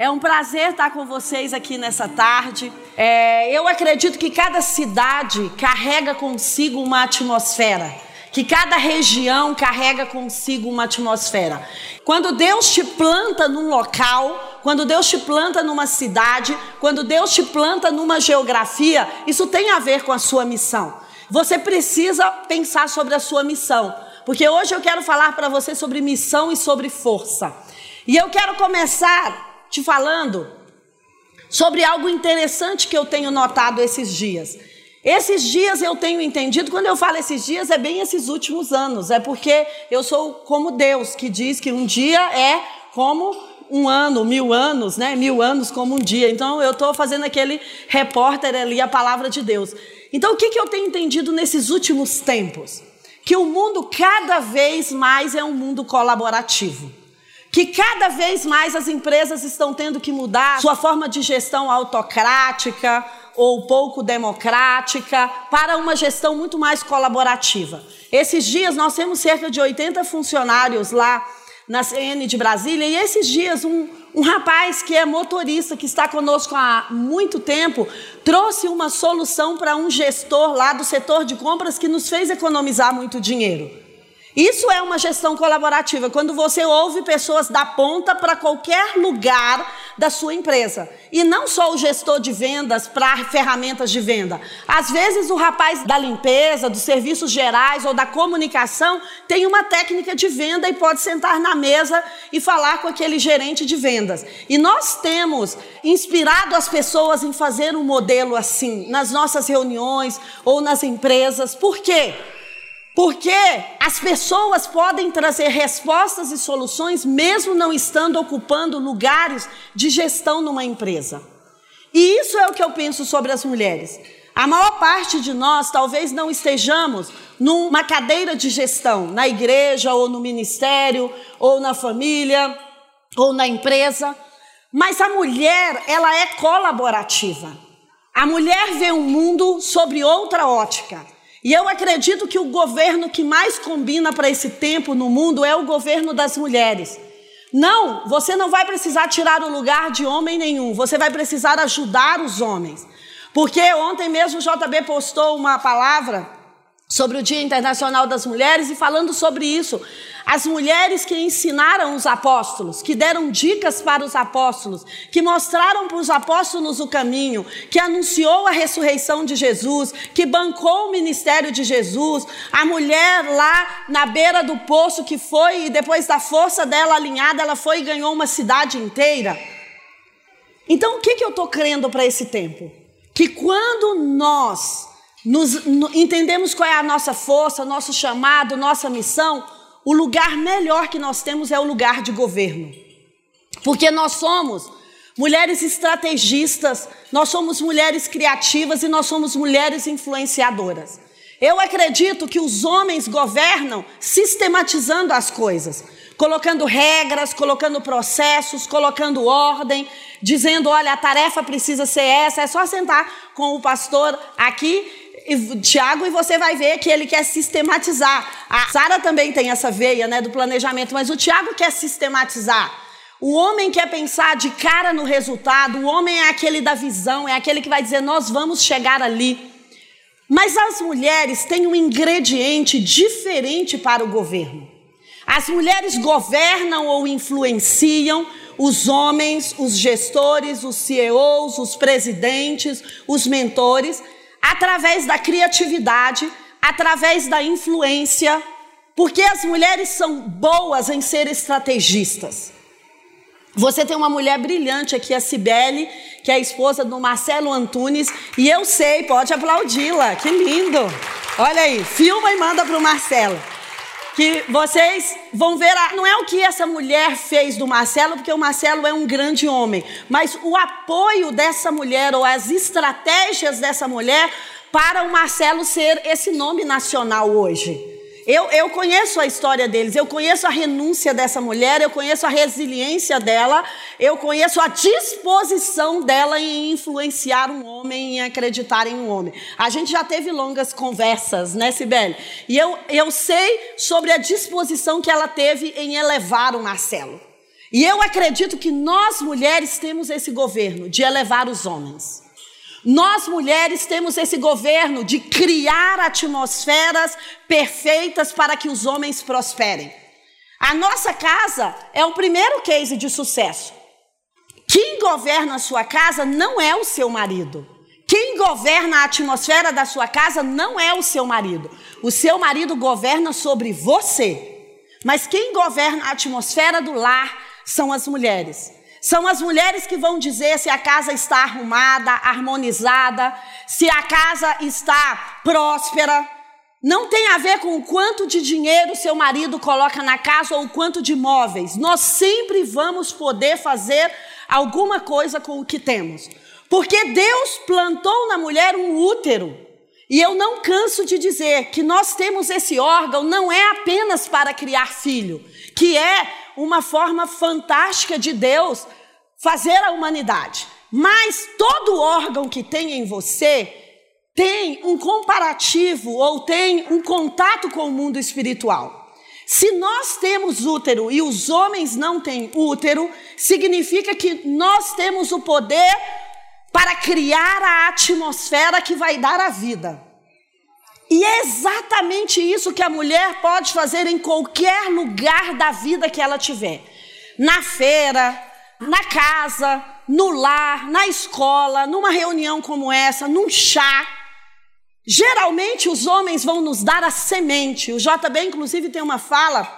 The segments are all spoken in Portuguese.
É um prazer estar com vocês aqui nessa tarde. É, eu acredito que cada cidade carrega consigo uma atmosfera, que cada região carrega consigo uma atmosfera. Quando Deus te planta num local, quando Deus te planta numa cidade, quando Deus te planta numa geografia, isso tem a ver com a sua missão. Você precisa pensar sobre a sua missão, porque hoje eu quero falar para você sobre missão e sobre força. E eu quero começar te falando sobre algo interessante que eu tenho notado esses dias. Esses dias eu tenho entendido, quando eu falo esses dias, é bem esses últimos anos, é porque eu sou como Deus, que diz que um dia é como um ano, mil anos, né? Mil anos como um dia. Então eu estou fazendo aquele repórter ali, a palavra de Deus. Então o que, que eu tenho entendido nesses últimos tempos? Que o mundo cada vez mais é um mundo colaborativo que cada vez mais as empresas estão tendo que mudar sua forma de gestão autocrática ou pouco democrática para uma gestão muito mais colaborativa. Esses dias nós temos cerca de 80 funcionários lá na CN de Brasília e esses dias um, um rapaz que é motorista, que está conosco há muito tempo, trouxe uma solução para um gestor lá do setor de compras que nos fez economizar muito dinheiro. Isso é uma gestão colaborativa, quando você ouve pessoas da ponta para qualquer lugar da sua empresa. E não só o gestor de vendas para ferramentas de venda. Às vezes o rapaz da limpeza, dos serviços gerais ou da comunicação tem uma técnica de venda e pode sentar na mesa e falar com aquele gerente de vendas. E nós temos inspirado as pessoas em fazer um modelo assim nas nossas reuniões ou nas empresas. Por quê? Porque as pessoas podem trazer respostas e soluções mesmo não estando ocupando lugares de gestão numa empresa. E isso é o que eu penso sobre as mulheres. A maior parte de nós talvez não estejamos numa cadeira de gestão, na igreja, ou no ministério, ou na família, ou na empresa, mas a mulher, ela é colaborativa. A mulher vê o um mundo sobre outra ótica. E eu acredito que o governo que mais combina para esse tempo no mundo é o governo das mulheres. Não, você não vai precisar tirar o lugar de homem nenhum, você vai precisar ajudar os homens. Porque ontem mesmo o JB postou uma palavra sobre o Dia Internacional das Mulheres e falando sobre isso. As mulheres que ensinaram os apóstolos, que deram dicas para os apóstolos, que mostraram para os apóstolos o caminho, que anunciou a ressurreição de Jesus, que bancou o ministério de Jesus, a mulher lá na beira do poço que foi e depois da força dela alinhada, ela foi e ganhou uma cidade inteira. Então, o que, que eu estou crendo para esse tempo? Que quando nós nos, no, entendemos qual é a nossa força, nosso chamado, nossa missão, o lugar melhor que nós temos é o lugar de governo. Porque nós somos mulheres estrategistas, nós somos mulheres criativas e nós somos mulheres influenciadoras. Eu acredito que os homens governam sistematizando as coisas, colocando regras, colocando processos, colocando ordem, dizendo: olha, a tarefa precisa ser essa. É só sentar com o pastor aqui Tiago, e você vai ver que ele quer sistematizar. A Sara também tem essa veia né, do planejamento, mas o Tiago quer sistematizar. O homem quer pensar de cara no resultado, o homem é aquele da visão, é aquele que vai dizer: nós vamos chegar ali. Mas as mulheres têm um ingrediente diferente para o governo. As mulheres governam ou influenciam os homens, os gestores, os CEOs, os presidentes, os mentores através da criatividade, através da influência, porque as mulheres são boas em ser estrategistas. Você tem uma mulher brilhante aqui, a Cibele, que é a esposa do Marcelo Antunes, e eu sei, pode aplaudi-la, que lindo. Olha aí, filma e manda para o Marcelo que vocês vão ver, a, não é o que essa mulher fez do Marcelo, porque o Marcelo é um grande homem, mas o apoio dessa mulher ou as estratégias dessa mulher para o Marcelo ser esse nome nacional hoje. Eu, eu conheço a história deles, eu conheço a renúncia dessa mulher, eu conheço a resiliência dela, eu conheço a disposição dela em influenciar um homem, em acreditar em um homem. A gente já teve longas conversas, né, Sibeli? E eu, eu sei sobre a disposição que ela teve em elevar o Marcelo. E eu acredito que nós mulheres temos esse governo de elevar os homens. Nós mulheres temos esse governo de criar atmosferas perfeitas para que os homens prosperem. A nossa casa é o primeiro case de sucesso. Quem governa a sua casa não é o seu marido. Quem governa a atmosfera da sua casa não é o seu marido. O seu marido governa sobre você. Mas quem governa a atmosfera do lar são as mulheres. São as mulheres que vão dizer se a casa está arrumada, harmonizada, se a casa está próspera. Não tem a ver com o quanto de dinheiro seu marido coloca na casa ou o quanto de móveis. Nós sempre vamos poder fazer alguma coisa com o que temos. Porque Deus plantou na mulher um útero. E eu não canso de dizer que nós temos esse órgão não é apenas para criar filho, que é uma forma fantástica de Deus fazer a humanidade. Mas todo órgão que tem em você tem um comparativo ou tem um contato com o mundo espiritual. Se nós temos útero e os homens não têm útero, significa que nós temos o poder para criar a atmosfera que vai dar a vida. E é exatamente isso que a mulher pode fazer em qualquer lugar da vida que ela tiver. Na feira, na casa, no lar, na escola, numa reunião como essa, num chá. Geralmente os homens vão nos dar a semente. O JB, inclusive, tem uma fala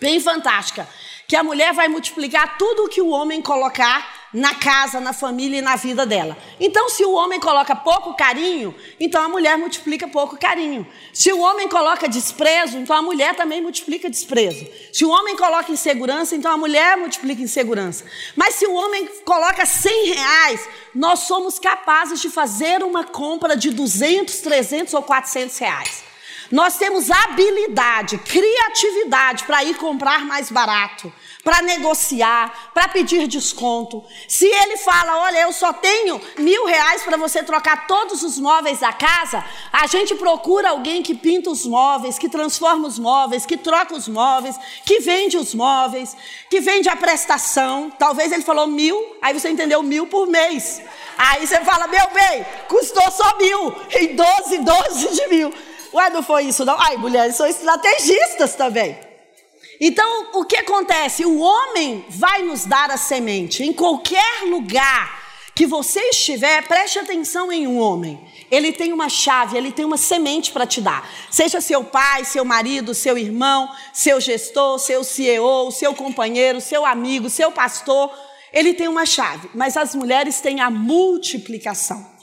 bem fantástica: que a mulher vai multiplicar tudo o que o homem colocar na casa, na família e na vida dela. Então, se o homem coloca pouco carinho, então a mulher multiplica pouco carinho. Se o homem coloca desprezo, então a mulher também multiplica desprezo. Se o homem coloca insegurança, então a mulher multiplica insegurança. Mas se o homem coloca 100 reais, nós somos capazes de fazer uma compra de 200, 300 ou 400 reais. Nós temos habilidade, criatividade para ir comprar mais barato para negociar, para pedir desconto. Se ele fala, olha, eu só tenho mil reais para você trocar todos os móveis da casa, a gente procura alguém que pinta os móveis, que transforma os móveis, que troca os móveis, que vende os móveis, que vende a prestação. Talvez ele falou mil, aí você entendeu mil por mês. Aí você fala, meu bem, custou só mil, em 12, 12 de mil. Ué, não foi isso não? Ai, mulheres são estrategistas também. Então, o que acontece? O homem vai nos dar a semente. Em qualquer lugar que você estiver, preste atenção em um homem. Ele tem uma chave, ele tem uma semente para te dar. Seja seu pai, seu marido, seu irmão, seu gestor, seu CEO, seu companheiro, seu amigo, seu pastor. Ele tem uma chave. Mas as mulheres têm a multiplicação.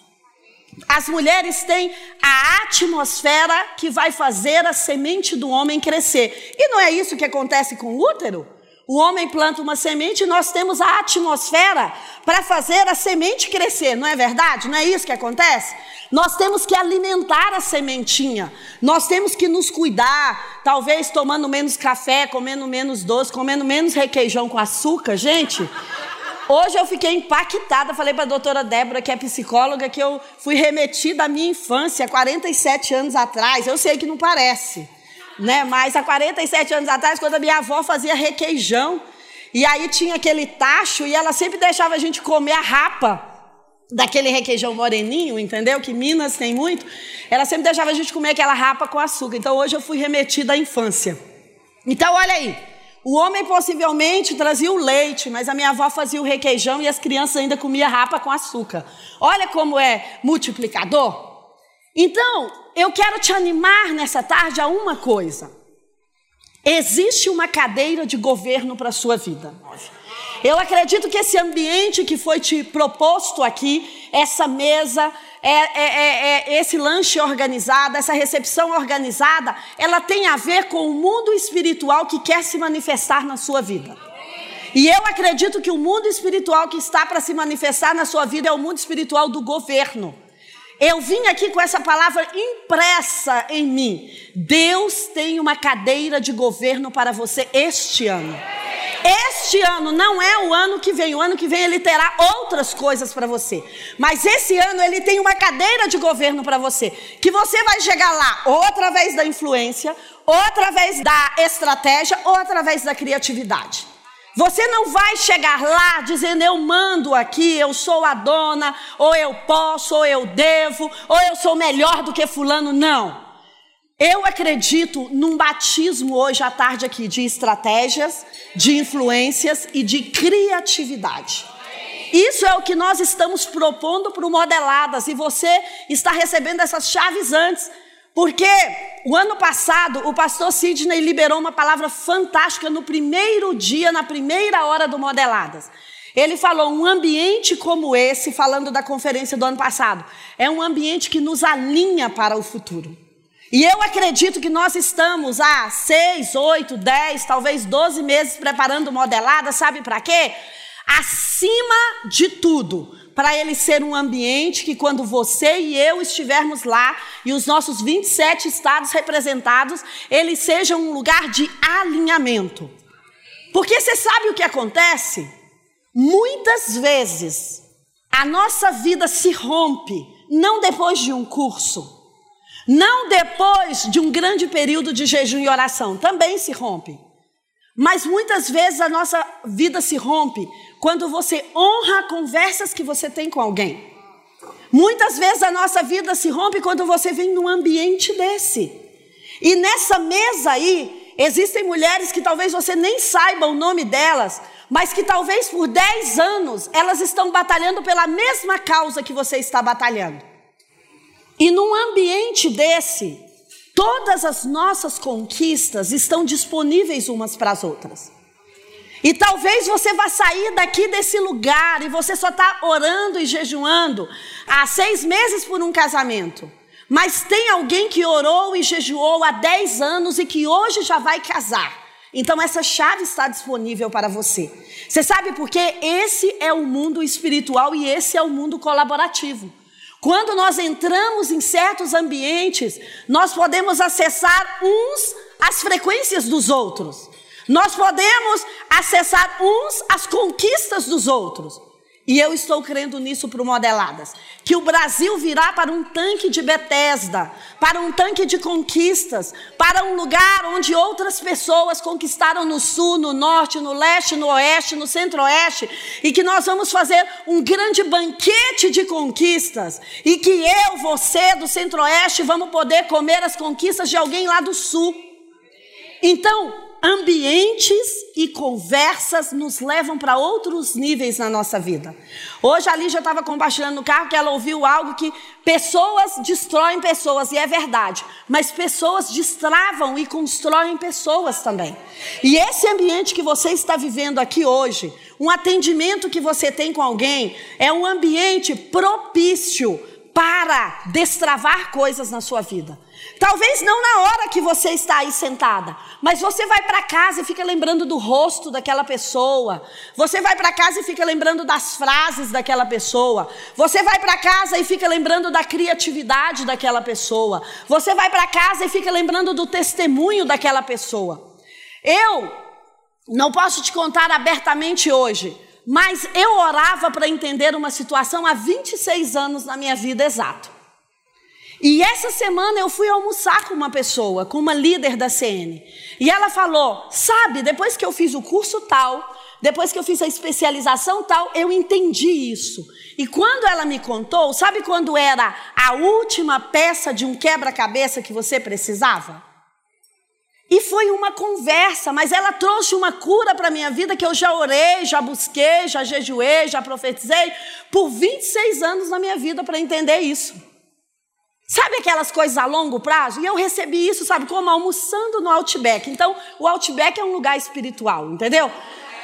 As mulheres têm a atmosfera que vai fazer a semente do homem crescer. E não é isso que acontece com o útero? O homem planta uma semente e nós temos a atmosfera para fazer a semente crescer, não é verdade? Não é isso que acontece? Nós temos que alimentar a sementinha, nós temos que nos cuidar, talvez tomando menos café, comendo menos doce, comendo menos requeijão com açúcar, gente. Hoje eu fiquei impactada, falei para a doutora Débora, que é psicóloga, que eu fui remetida à minha infância, 47 anos atrás. Eu sei que não parece, né? Mas há 47 anos atrás, quando a minha avó fazia requeijão, e aí tinha aquele tacho, e ela sempre deixava a gente comer a rapa daquele requeijão moreninho, entendeu? Que Minas tem muito. Ela sempre deixava a gente comer aquela rapa com açúcar. Então hoje eu fui remetida à infância. Então olha aí. O homem possivelmente trazia o leite, mas a minha avó fazia o requeijão e as crianças ainda comiam rapa com açúcar. Olha como é multiplicador. Então, eu quero te animar nessa tarde a uma coisa. Existe uma cadeira de governo para a sua vida. Eu acredito que esse ambiente que foi te proposto aqui, essa mesa, é, é, é, é, esse lanche organizado, essa recepção organizada, ela tem a ver com o mundo espiritual que quer se manifestar na sua vida. E eu acredito que o mundo espiritual que está para se manifestar na sua vida é o mundo espiritual do governo. Eu vim aqui com essa palavra impressa em mim. Deus tem uma cadeira de governo para você este ano. Este ano não é o ano que vem. O ano que vem ele terá outras coisas para você. Mas esse ano ele tem uma cadeira de governo para você. Que você vai chegar lá ou através da influência, ou através da estratégia, ou através da criatividade. Você não vai chegar lá dizendo eu mando aqui, eu sou a dona, ou eu posso, ou eu devo, ou eu sou melhor do que fulano, não. Eu acredito num batismo hoje à tarde aqui de estratégias, de influências e de criatividade. Isso é o que nós estamos propondo para o Modeladas e você está recebendo essas chaves antes. Porque o ano passado o pastor Sidney liberou uma palavra fantástica no primeiro dia, na primeira hora do Modeladas. Ele falou: um ambiente como esse, falando da conferência do ano passado, é um ambiente que nos alinha para o futuro. E eu acredito que nós estamos há seis, oito, dez, talvez doze meses preparando modelada, sabe para quê? Acima de tudo, para ele ser um ambiente que quando você e eu estivermos lá e os nossos 27 estados representados, ele seja um lugar de alinhamento. Porque você sabe o que acontece? Muitas vezes a nossa vida se rompe, não depois de um curso, não depois de um grande período de jejum e oração, também se rompe. Mas muitas vezes a nossa vida se rompe quando você honra conversas que você tem com alguém. Muitas vezes a nossa vida se rompe quando você vem num ambiente desse. E nessa mesa aí, existem mulheres que talvez você nem saiba o nome delas, mas que talvez por 10 anos elas estão batalhando pela mesma causa que você está batalhando. E num ambiente desse, todas as nossas conquistas estão disponíveis umas para as outras. E talvez você vá sair daqui desse lugar e você só está orando e jejuando há seis meses por um casamento. Mas tem alguém que orou e jejuou há dez anos e que hoje já vai casar. Então essa chave está disponível para você. Você sabe por quê? Esse é o mundo espiritual e esse é o mundo colaborativo. Quando nós entramos em certos ambientes, nós podemos acessar uns as frequências dos outros. Nós podemos acessar uns as conquistas dos outros. E eu estou crendo nisso para Modeladas. Que o Brasil virá para um tanque de Bethesda, para um tanque de conquistas, para um lugar onde outras pessoas conquistaram no sul, no norte, no leste, no oeste, no centro-oeste, e que nós vamos fazer um grande banquete de conquistas, e que eu, você do centro-oeste, vamos poder comer as conquistas de alguém lá do sul. Então, ambientes e conversas nos levam para outros níveis na nossa vida. Hoje a Lígia estava compartilhando no carro que ela ouviu algo que pessoas destroem pessoas, e é verdade, mas pessoas destravam e constroem pessoas também. E esse ambiente que você está vivendo aqui hoje, um atendimento que você tem com alguém, é um ambiente propício para destravar coisas na sua vida. Talvez não na hora que você está aí sentada, mas você vai para casa e fica lembrando do rosto daquela pessoa. Você vai para casa e fica lembrando das frases daquela pessoa. Você vai para casa e fica lembrando da criatividade daquela pessoa. Você vai para casa e fica lembrando do testemunho daquela pessoa. Eu não posso te contar abertamente hoje, mas eu orava para entender uma situação há 26 anos na minha vida exato. E essa semana eu fui almoçar com uma pessoa, com uma líder da CN. E ela falou: Sabe, depois que eu fiz o curso tal, depois que eu fiz a especialização tal, eu entendi isso. E quando ela me contou, sabe quando era a última peça de um quebra-cabeça que você precisava? E foi uma conversa, mas ela trouxe uma cura para a minha vida que eu já orei, já busquei, já jejuei, já profetizei por 26 anos na minha vida para entender isso. Sabe aquelas coisas a longo prazo? E eu recebi isso, sabe, como almoçando no Outback. Então, o Outback é um lugar espiritual, entendeu?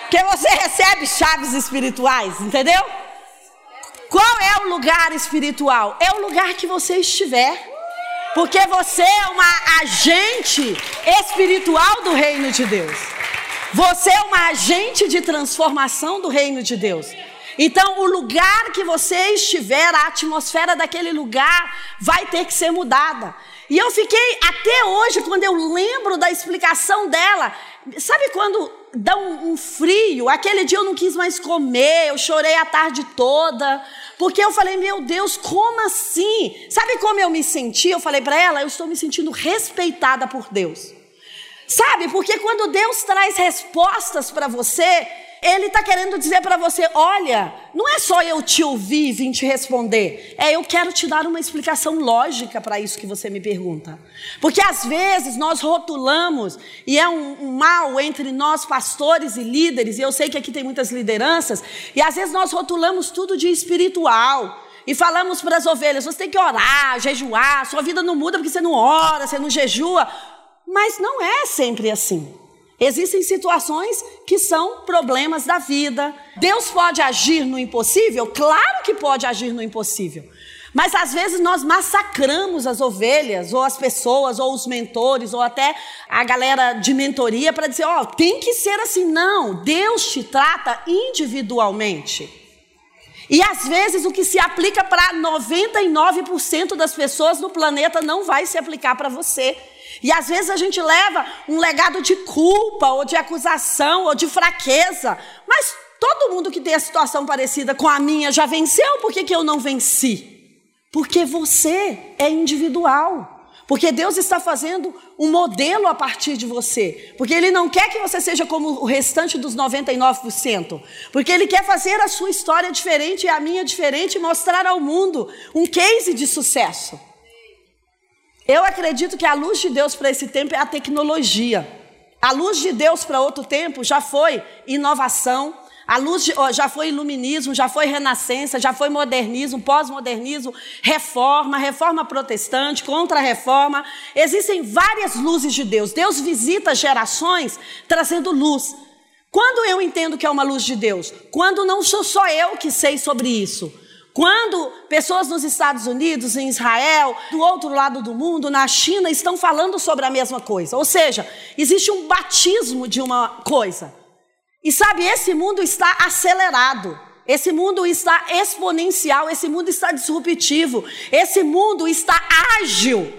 Que você recebe chaves espirituais, entendeu? Qual é o lugar espiritual? É o lugar que você estiver. Porque você é uma agente espiritual do reino de Deus. Você é uma agente de transformação do reino de Deus. Então, o lugar que você estiver, a atmosfera daquele lugar vai ter que ser mudada. E eu fiquei até hoje, quando eu lembro da explicação dela, sabe quando dá um, um, frio? Aquele dia eu não quis mais comer, eu chorei a tarde toda, porque eu falei, meu Deus, como assim? Sabe como eu me senti? Eu falei para ela, eu estou me sentindo respeitada por Deus. Sabe? Porque quando Deus traz respostas para você, Ele está querendo dizer para você: olha, não é só eu te ouvir e vir te responder, é eu quero te dar uma explicação lógica para isso que você me pergunta. Porque às vezes nós rotulamos, e é um, um mal entre nós, pastores e líderes, e eu sei que aqui tem muitas lideranças, e às vezes nós rotulamos tudo de espiritual. E falamos para as ovelhas: você tem que orar, jejuar, sua vida não muda porque você não ora, você não jejua. Mas não é sempre assim. Existem situações que são problemas da vida. Deus pode agir no impossível? Claro que pode agir no impossível. Mas às vezes nós massacramos as ovelhas, ou as pessoas, ou os mentores, ou até a galera de mentoria para dizer: ó, oh, tem que ser assim. Não, Deus te trata individualmente. E às vezes o que se aplica para 99% das pessoas no planeta não vai se aplicar para você. E às vezes a gente leva um legado de culpa, ou de acusação, ou de fraqueza. Mas todo mundo que tem a situação parecida com a minha já venceu, por que, que eu não venci? Porque você é individual. Porque Deus está fazendo um modelo a partir de você. Porque Ele não quer que você seja como o restante dos 99%. Porque Ele quer fazer a sua história diferente e a minha diferente e mostrar ao mundo um case de sucesso. Eu acredito que a luz de Deus para esse tempo é a tecnologia. A luz de Deus para outro tempo já foi inovação, a luz de, já foi iluminismo, já foi renascença, já foi modernismo, pós-modernismo, reforma, reforma protestante, contra-reforma. Existem várias luzes de Deus. Deus visita gerações trazendo luz. Quando eu entendo que é uma luz de Deus? Quando não sou só eu que sei sobre isso. Quando pessoas nos Estados Unidos, em Israel, do outro lado do mundo, na China, estão falando sobre a mesma coisa. Ou seja, existe um batismo de uma coisa. E sabe, esse mundo está acelerado. Esse mundo está exponencial, esse mundo está disruptivo, esse mundo está ágil.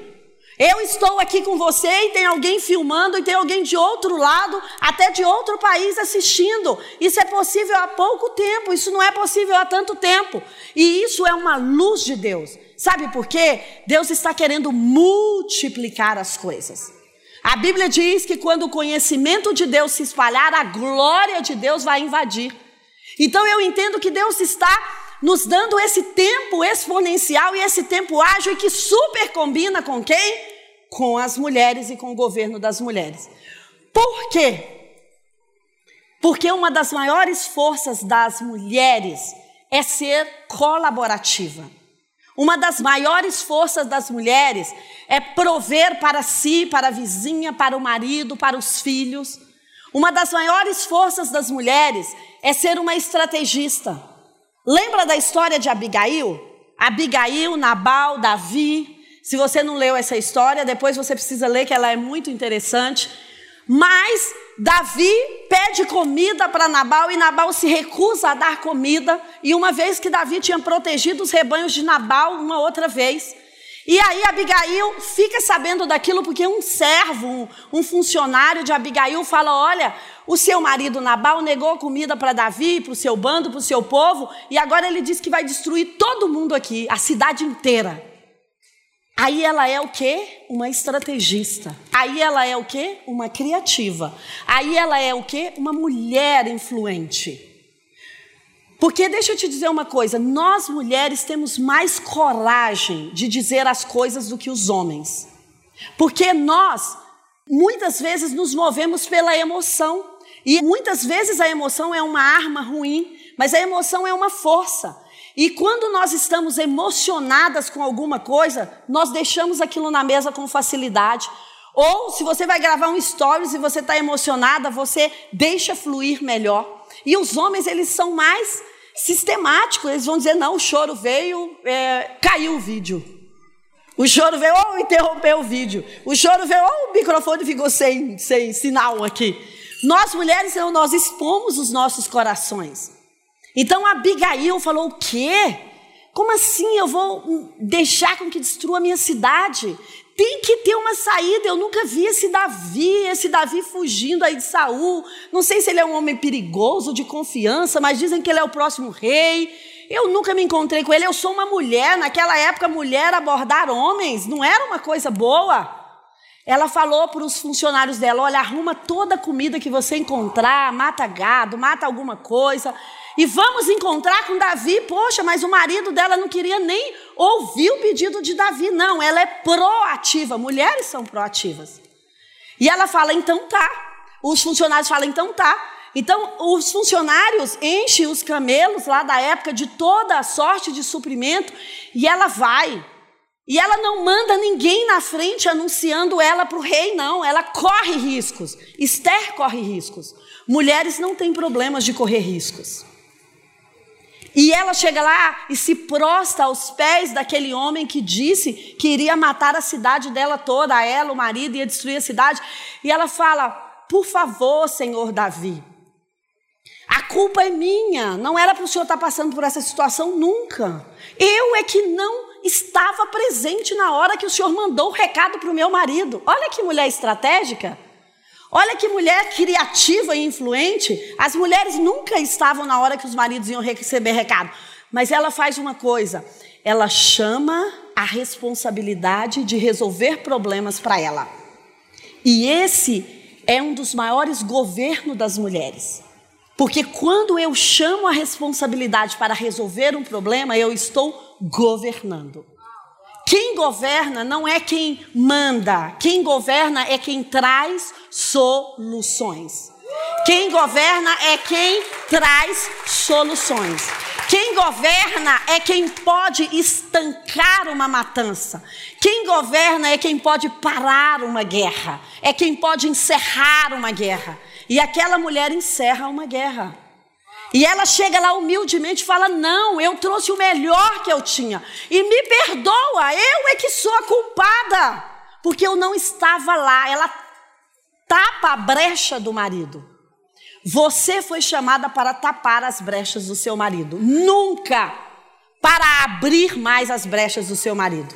Eu estou aqui com você e tem alguém filmando e tem alguém de outro lado, até de outro país assistindo. Isso é possível há pouco tempo, isso não é possível há tanto tempo. E isso é uma luz de Deus. Sabe por quê? Deus está querendo multiplicar as coisas. A Bíblia diz que quando o conhecimento de Deus se espalhar, a glória de Deus vai invadir. Então eu entendo que Deus está nos dando esse tempo exponencial e esse tempo ágil que super combina com quem? Com as mulheres e com o governo das mulheres. Por quê? Porque uma das maiores forças das mulheres é ser colaborativa. Uma das maiores forças das mulheres é prover para si, para a vizinha, para o marido, para os filhos. Uma das maiores forças das mulheres é ser uma estrategista. Lembra da história de Abigail? Abigail, Nabal, Davi, se você não leu essa história, depois você precisa ler, que ela é muito interessante. Mas Davi pede comida para Nabal e Nabal se recusa a dar comida. E uma vez que Davi tinha protegido os rebanhos de Nabal, uma outra vez. E aí Abigail fica sabendo daquilo porque um servo, um, funcionário de Abigail fala: Olha, o seu marido Nabal negou comida para Davi, para o seu bando, para o seu povo, e agora ele diz que vai destruir todo mundo aqui, a cidade inteira. Aí ela é o quê? Uma estrategista. Aí ela é o quê? Uma criativa. Aí ela é o quê? Uma mulher influente. Porque deixa eu te dizer uma coisa, nós mulheres temos mais coragem de dizer as coisas do que os homens. Porque nós muitas vezes nos movemos pela emoção. E muitas vezes a emoção é uma arma ruim, mas a emoção é uma força. E quando nós estamos emocionadas com alguma coisa, nós deixamos aquilo na mesa com facilidade. Ou se você vai gravar um stories e você está emocionada, você deixa fluir melhor. E os homens, eles são mais sistemáticos, eles vão dizer: não, o choro veio, é, caiu o vídeo. O choro veio, ou interrompeu o vídeo. O choro veio, ou o microfone ficou sem, sem sinal aqui. Nós mulheres, nós expomos os nossos corações. Então Abigail falou: O quê? Como assim eu vou deixar com que destrua a minha cidade? Tem que ter uma saída. Eu nunca vi esse Davi, esse Davi fugindo aí de Saul. Não sei se ele é um homem perigoso, de confiança, mas dizem que ele é o próximo rei. Eu nunca me encontrei com ele. Eu sou uma mulher. Naquela época, mulher abordar homens não era uma coisa boa. Ela falou para os funcionários dela: olha, arruma toda a comida que você encontrar, mata gado, mata alguma coisa, e vamos encontrar com Davi. Poxa, mas o marido dela não queria nem ouvir o pedido de Davi. Não, ela é proativa. Mulheres são proativas. E ela fala: então tá. Os funcionários falam: então tá. Então, os funcionários enchem os camelos lá da época de toda a sorte de suprimento e ela vai. E ela não manda ninguém na frente anunciando ela para o rei, não. Ela corre riscos. Esther corre riscos. Mulheres não têm problemas de correr riscos. E ela chega lá e se prosta aos pés daquele homem que disse que iria matar a cidade dela toda, ela, o marido, ia destruir a cidade. E ela fala: Por favor, Senhor Davi, a culpa é minha. Não era para o senhor estar passando por essa situação nunca. Eu é que não estava presente na hora que o senhor mandou o recado para o meu marido. Olha que mulher estratégica. Olha que mulher criativa e influente. As mulheres nunca estavam na hora que os maridos iam receber recado. Mas ela faz uma coisa: ela chama a responsabilidade de resolver problemas para ela. E esse é um dos maiores governos das mulheres. Porque quando eu chamo a responsabilidade para resolver um problema, eu estou governando. Quem governa não é quem manda, quem governa é quem traz soluções. Quem governa é quem traz soluções. Quem governa é quem pode estancar uma matança. Quem governa é quem pode parar uma guerra. É quem pode encerrar uma guerra. E aquela mulher encerra uma guerra. E ela chega lá humildemente e fala: Não, eu trouxe o melhor que eu tinha. E me perdoa, eu é que sou a culpada. Porque eu não estava lá. Ela tapa a brecha do marido. Você foi chamada para tapar as brechas do seu marido. Nunca para abrir mais as brechas do seu marido.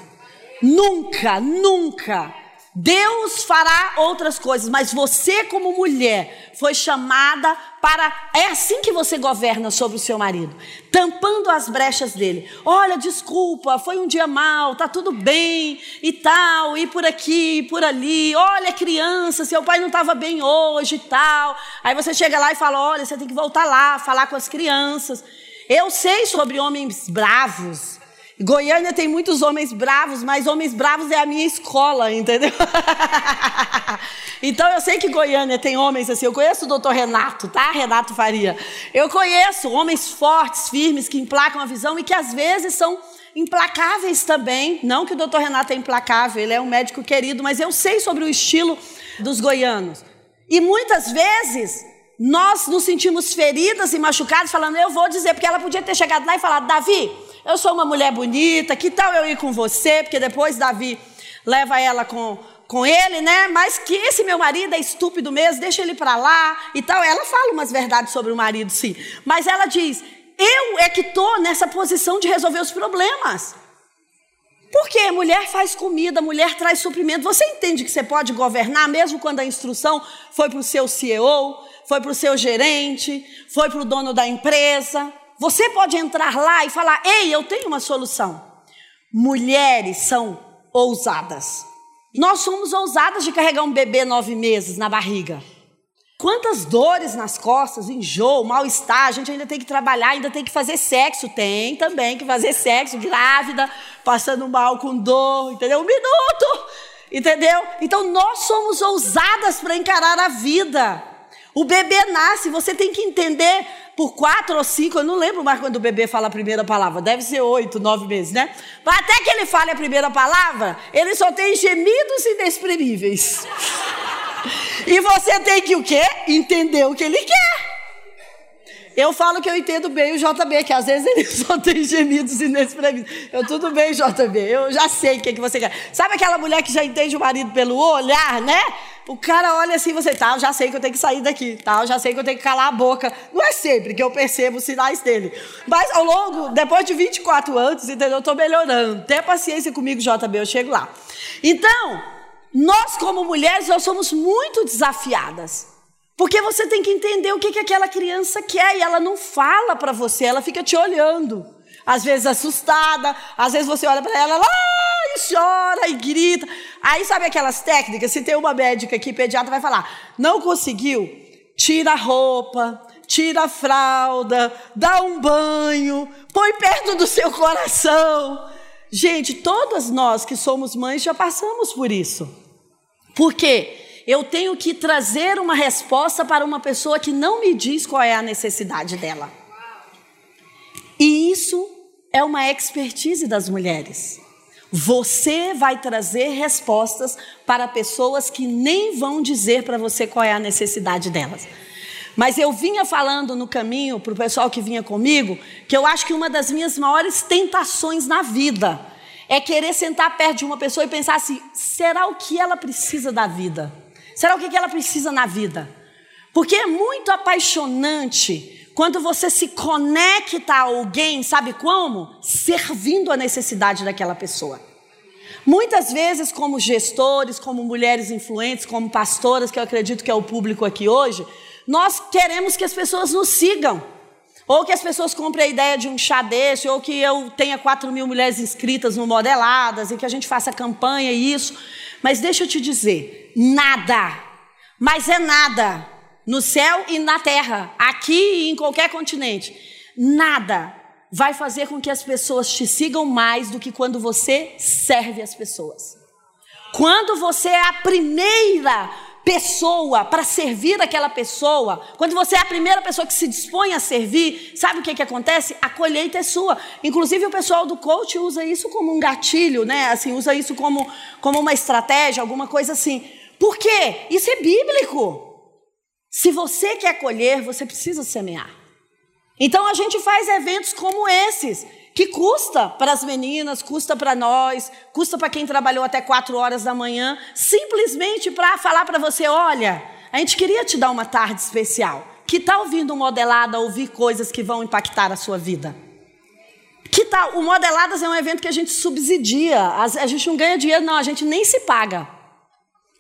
Nunca, nunca. Deus fará outras coisas, mas você, como mulher, foi chamada para. É assim que você governa sobre o seu marido, tampando as brechas dele. Olha, desculpa, foi um dia mal, tá tudo bem e tal, e por aqui, e por ali. Olha, criança, seu pai não estava bem hoje e tal. Aí você chega lá e fala: olha, você tem que voltar lá, falar com as crianças. Eu sei sobre homens bravos, Goiânia tem muitos homens bravos, mas homens bravos é a minha escola, entendeu? então eu sei que Goiânia tem homens assim. Eu conheço o doutor Renato, tá? Renato Faria. Eu conheço homens fortes, firmes, que emplacam a visão e que às vezes são implacáveis também. Não que o doutor Renato é implacável, ele é um médico querido, mas eu sei sobre o estilo dos goianos. E muitas vezes nós nos sentimos feridas e machucados, falando, eu vou dizer, porque ela podia ter chegado lá e falado, Davi, eu sou uma mulher bonita, que tal eu ir com você? Porque depois Davi leva ela com, com ele, né? Mas que esse meu marido é estúpido mesmo, deixa ele para lá e tal. Ela fala umas verdades sobre o marido, sim. Mas ela diz: eu é que estou nessa posição de resolver os problemas. Porque mulher faz comida, mulher traz suprimento. Você entende que você pode governar mesmo quando a instrução foi para o seu CEO, foi para o seu gerente, foi para o dono da empresa? Você pode entrar lá e falar: Ei, eu tenho uma solução. Mulheres são ousadas. Nós somos ousadas de carregar um bebê nove meses na barriga. Quantas dores nas costas, enjoo, mal-estar, a gente ainda tem que trabalhar, ainda tem que fazer sexo. Tem também que fazer sexo, grávida, passando mal com dor, entendeu? Um minuto, entendeu? Então nós somos ousadas para encarar a vida. O bebê nasce, você tem que entender por quatro ou cinco, eu não lembro mais quando o bebê fala a primeira palavra, deve ser oito, nove meses, né? Mas até que ele fale a primeira palavra, ele só tem gemidos inexprimíveis. E você tem que o quê? Entender o que ele quer. Eu falo que eu entendo bem o JB, que às vezes ele só tem gemidos inexprimíveis. Eu, tudo bem, JB, eu já sei o que, que você quer. Sabe aquela mulher que já entende o marido pelo olhar, né? O cara olha assim, você, tá, eu já sei que eu tenho que sair daqui, tá, eu já sei que eu tenho que calar a boca. Não é sempre que eu percebo os sinais dele. Mas ao longo, depois de 24 anos, entendeu? Eu estou melhorando. Tenha paciência comigo, JB, eu chego lá. Então, nós como mulheres, nós somos muito desafiadas. Porque você tem que entender o que, que aquela criança quer e ela não fala para você, ela fica te olhando. Às vezes assustada, às vezes você olha para ela, ela, ah, e chora e grita. Aí sabe aquelas técnicas? Se tem uma médica aqui, pediatra, vai falar: não conseguiu? Tira a roupa, tira a fralda, dá um banho, põe perto do seu coração. Gente, todas nós que somos mães já passamos por isso. Por quê? Eu tenho que trazer uma resposta para uma pessoa que não me diz qual é a necessidade dela. E isso é uma expertise das mulheres. Você vai trazer respostas para pessoas que nem vão dizer para você qual é a necessidade delas. Mas eu vinha falando no caminho para o pessoal que vinha comigo que eu acho que uma das minhas maiores tentações na vida é querer sentar perto de uma pessoa e pensar assim: será o que ela precisa da vida? Será o que ela precisa na vida? Porque é muito apaixonante quando você se conecta a alguém, sabe como? Servindo a necessidade daquela pessoa. Muitas vezes, como gestores, como mulheres influentes, como pastoras, que eu acredito que é o público aqui hoje, nós queremos que as pessoas nos sigam. Ou que as pessoas comprem a ideia de um chá desse, ou que eu tenha 4 mil mulheres inscritas no Modeladas, e que a gente faça campanha e isso. Mas deixa eu te dizer, nada, mas é nada, no céu e na terra, aqui e em qualquer continente, nada vai fazer com que as pessoas te sigam mais do que quando você serve as pessoas. Quando você é a primeira pessoa para servir aquela pessoa, quando você é a primeira pessoa que se dispõe a servir, sabe o que, que acontece? A colheita é sua. Inclusive o pessoal do coach usa isso como um gatilho, né? Assim, usa isso como, como uma estratégia, alguma coisa assim. Por quê? Isso é bíblico. Se você quer colher, você precisa semear. Então a gente faz eventos como esses que custa para as meninas, custa para nós, custa para quem trabalhou até quatro horas da manhã, simplesmente para falar para você: olha, a gente queria te dar uma tarde especial. Que tal vindo modelada ouvir coisas que vão impactar a sua vida? Que tal? O Modeladas é um evento que a gente subsidia. A gente não ganha dinheiro, não, a gente nem se paga.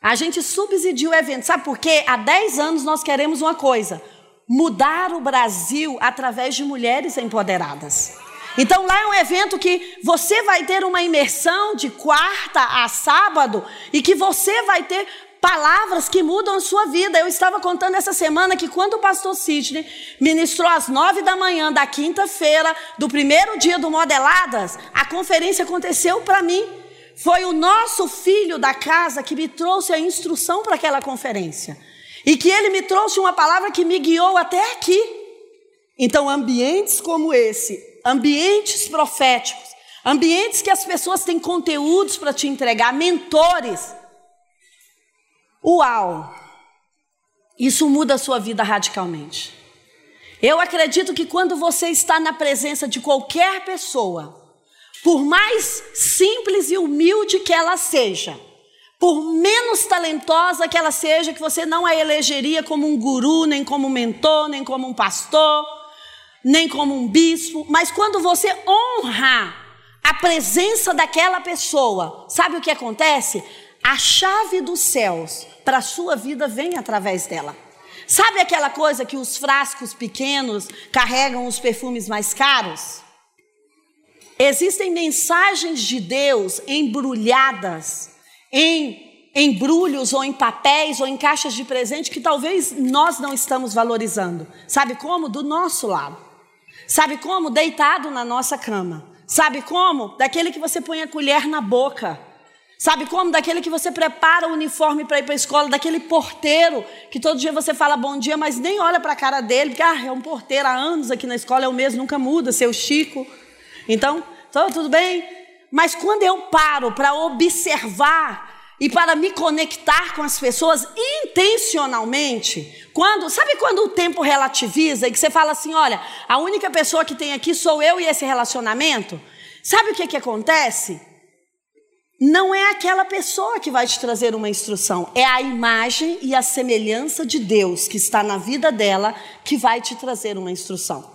A gente subsidia o evento. Sabe por quê? Há 10 anos nós queremos uma coisa: mudar o Brasil através de mulheres empoderadas. Então lá é um evento que você vai ter uma imersão de quarta a sábado e que você vai ter palavras que mudam a sua vida. Eu estava contando essa semana que quando o pastor Sidney ministrou às nove da manhã da quinta-feira, do primeiro dia do Modeladas, a conferência aconteceu para mim. Foi o nosso filho da casa que me trouxe a instrução para aquela conferência. E que ele me trouxe uma palavra que me guiou até aqui. Então, ambientes como esse ambientes proféticos, ambientes que as pessoas têm conteúdos para te entregar, mentores. Uau! Isso muda a sua vida radicalmente. Eu acredito que quando você está na presença de qualquer pessoa, por mais simples e humilde que ela seja, por menos talentosa que ela seja, que você não a elegeria como um guru, nem como um mentor, nem como um pastor, nem como um bispo, mas quando você honra a presença daquela pessoa, sabe o que acontece? A chave dos céus para a sua vida vem através dela. Sabe aquela coisa que os frascos pequenos carregam os perfumes mais caros? Existem mensagens de Deus embrulhadas em embrulhos ou em papéis ou em caixas de presente que talvez nós não estamos valorizando. Sabe como? Do nosso lado. Sabe como? Deitado na nossa cama. Sabe como? Daquele que você põe a colher na boca. Sabe como? Daquele que você prepara o uniforme para ir para a escola, daquele porteiro que todo dia você fala bom dia, mas nem olha para a cara dele, porque ah, é um porteiro há anos aqui na escola, é o mesmo, nunca muda, seu Chico. Então, tudo bem? Mas quando eu paro para observar e para me conectar com as pessoas intencionalmente, quando, sabe quando o tempo relativiza e que você fala assim, olha, a única pessoa que tem aqui sou eu e esse relacionamento? Sabe o que que acontece? Não é aquela pessoa que vai te trazer uma instrução, é a imagem e a semelhança de Deus que está na vida dela que vai te trazer uma instrução.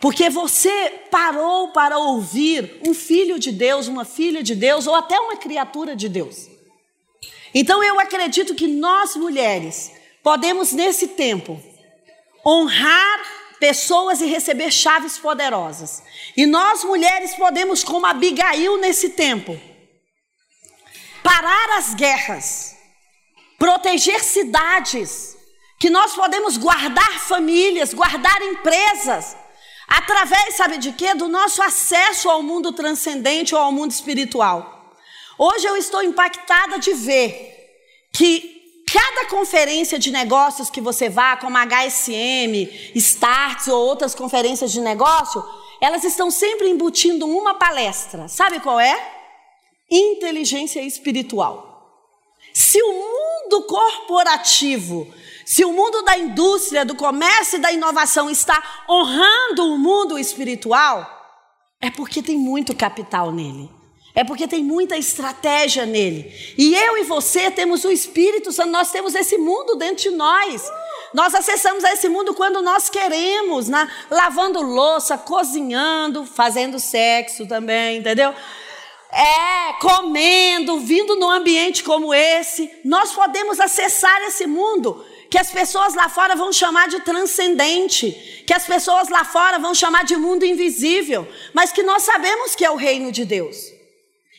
Porque você parou para ouvir um filho de Deus, uma filha de Deus ou até uma criatura de Deus. Então eu acredito que nós mulheres podemos nesse tempo honrar pessoas e receber chaves poderosas. E nós mulheres podemos como Abigail nesse tempo parar as guerras, proteger cidades, que nós podemos guardar famílias, guardar empresas, através, sabe de quê? Do nosso acesso ao mundo transcendente ou ao mundo espiritual. Hoje eu estou impactada de ver que cada conferência de negócios que você vá, como a HSM, Starts ou outras conferências de negócio, elas estão sempre embutindo uma palestra. Sabe qual é? Inteligência espiritual. Se o mundo corporativo se o mundo da indústria, do comércio e da inovação está honrando o mundo espiritual, é porque tem muito capital nele. É porque tem muita estratégia nele. E eu e você temos o Espírito Santo, nós temos esse mundo dentro de nós. Nós acessamos esse mundo quando nós queremos, na, lavando louça, cozinhando, fazendo sexo também, entendeu? É, comendo, vindo num ambiente como esse. Nós podemos acessar esse mundo que as pessoas lá fora vão chamar de transcendente, que as pessoas lá fora vão chamar de mundo invisível, mas que nós sabemos que é o reino de Deus.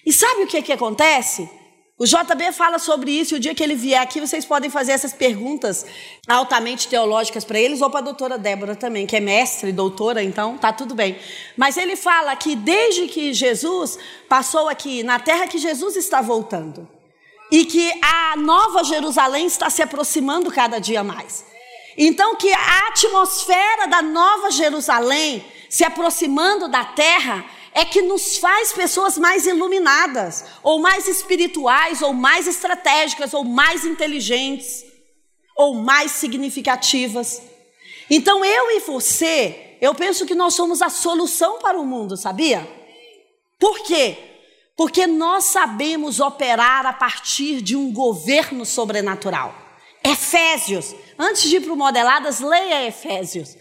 E sabe o que, que acontece? O JB fala sobre isso e o dia que ele vier aqui, vocês podem fazer essas perguntas altamente teológicas para eles ou para a doutora Débora também, que é mestre, doutora, então tá tudo bem. Mas ele fala que desde que Jesus passou aqui na terra, que Jesus está voltando e que a nova Jerusalém está se aproximando cada dia mais. Então, que a atmosfera da nova Jerusalém se aproximando da terra é que nos faz pessoas mais iluminadas, ou mais espirituais, ou mais estratégicas, ou mais inteligentes, ou mais significativas. Então, eu e você, eu penso que nós somos a solução para o mundo, sabia? Por quê? Porque nós sabemos operar a partir de um governo sobrenatural. Efésios. Antes de ir para o Modeladas, leia Efésios.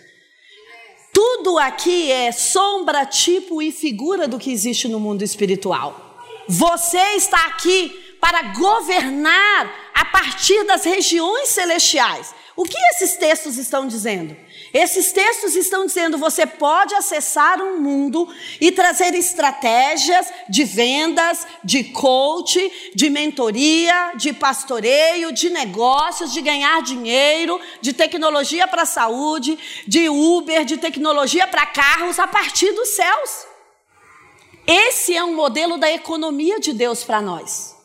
Tudo aqui é sombra, tipo e figura do que existe no mundo espiritual. Você está aqui para governar a partir das regiões celestiais. O que esses textos estão dizendo? Esses textos estão dizendo: você pode acessar um mundo e trazer estratégias de vendas, de coach, de mentoria, de pastoreio, de negócios, de ganhar dinheiro, de tecnologia para a saúde, de Uber, de tecnologia para carros a partir dos céus. Esse é um modelo da economia de Deus para nós.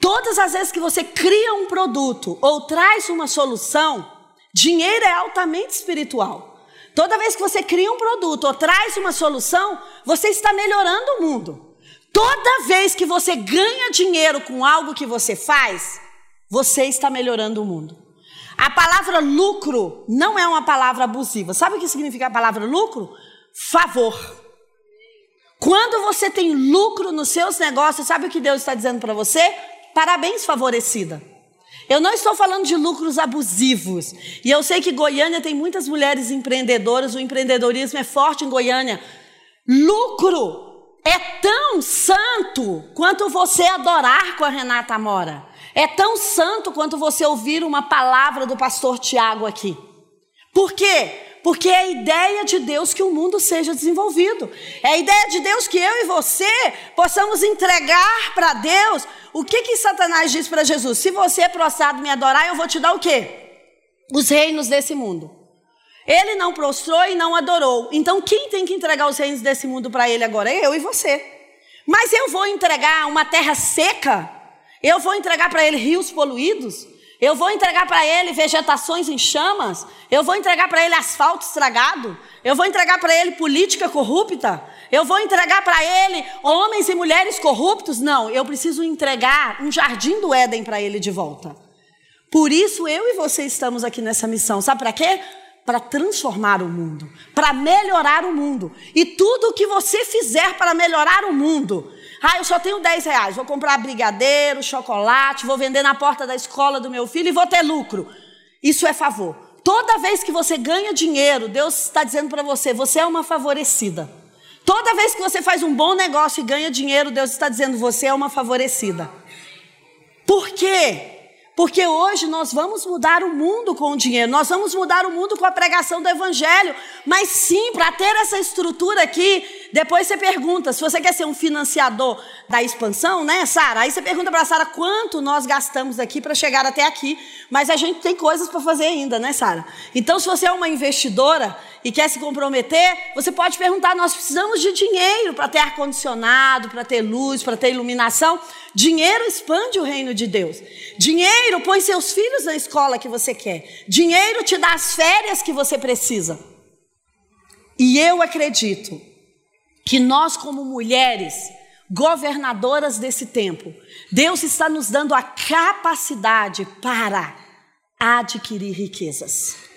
Todas as vezes que você cria um produto ou traz uma solução, Dinheiro é altamente espiritual. Toda vez que você cria um produto ou traz uma solução, você está melhorando o mundo. Toda vez que você ganha dinheiro com algo que você faz, você está melhorando o mundo. A palavra lucro não é uma palavra abusiva. Sabe o que significa a palavra lucro? Favor. Quando você tem lucro nos seus negócios, sabe o que Deus está dizendo para você? Parabéns, favorecida. Eu não estou falando de lucros abusivos. E eu sei que Goiânia tem muitas mulheres empreendedoras, o empreendedorismo é forte em Goiânia. Lucro é tão santo quanto você adorar com a Renata Amora. É tão santo quanto você ouvir uma palavra do pastor Tiago aqui. Por quê? Porque é a ideia de Deus que o mundo seja desenvolvido. É a ideia de Deus que eu e você possamos entregar para Deus o que que Satanás diz para Jesus? Se você é prostrado me adorar, eu vou te dar o quê? Os reinos desse mundo. Ele não prostrou e não adorou. Então quem tem que entregar os reinos desse mundo para ele agora? Eu e você. Mas eu vou entregar uma terra seca? Eu vou entregar para ele rios poluídos? Eu vou entregar para ele vegetações em chamas? Eu vou entregar para ele asfalto estragado? Eu vou entregar para ele política corrupta? Eu vou entregar para ele homens e mulheres corruptos? Não, eu preciso entregar um jardim do Éden para ele de volta. Por isso eu e você estamos aqui nessa missão. Sabe para quê? Para transformar o mundo, para melhorar o mundo. E tudo o que você fizer para melhorar o mundo. Ah, eu só tenho 10 reais, vou comprar brigadeiro, chocolate, vou vender na porta da escola do meu filho e vou ter lucro. Isso é favor. Toda vez que você ganha dinheiro, Deus está dizendo para você: você é uma favorecida. Toda vez que você faz um bom negócio e ganha dinheiro, Deus está dizendo: você é uma favorecida. Por quê? Porque hoje nós vamos mudar o mundo com o dinheiro, nós vamos mudar o mundo com a pregação do Evangelho. Mas sim, para ter essa estrutura aqui, depois você pergunta: se você quer ser um financiador da expansão, né, Sara? Aí você pergunta para Sara quanto nós gastamos aqui para chegar até aqui, mas a gente tem coisas para fazer ainda, né, Sara? Então, se você é uma investidora e quer se comprometer, você pode perguntar: nós precisamos de dinheiro para ter ar-condicionado, para ter luz, para ter iluminação. Dinheiro expande o reino de Deus. Dinheiro põe seus filhos na escola que você quer. Dinheiro te dá as férias que você precisa. E eu acredito que nós, como mulheres, governadoras desse tempo, Deus está nos dando a capacidade para adquirir riquezas.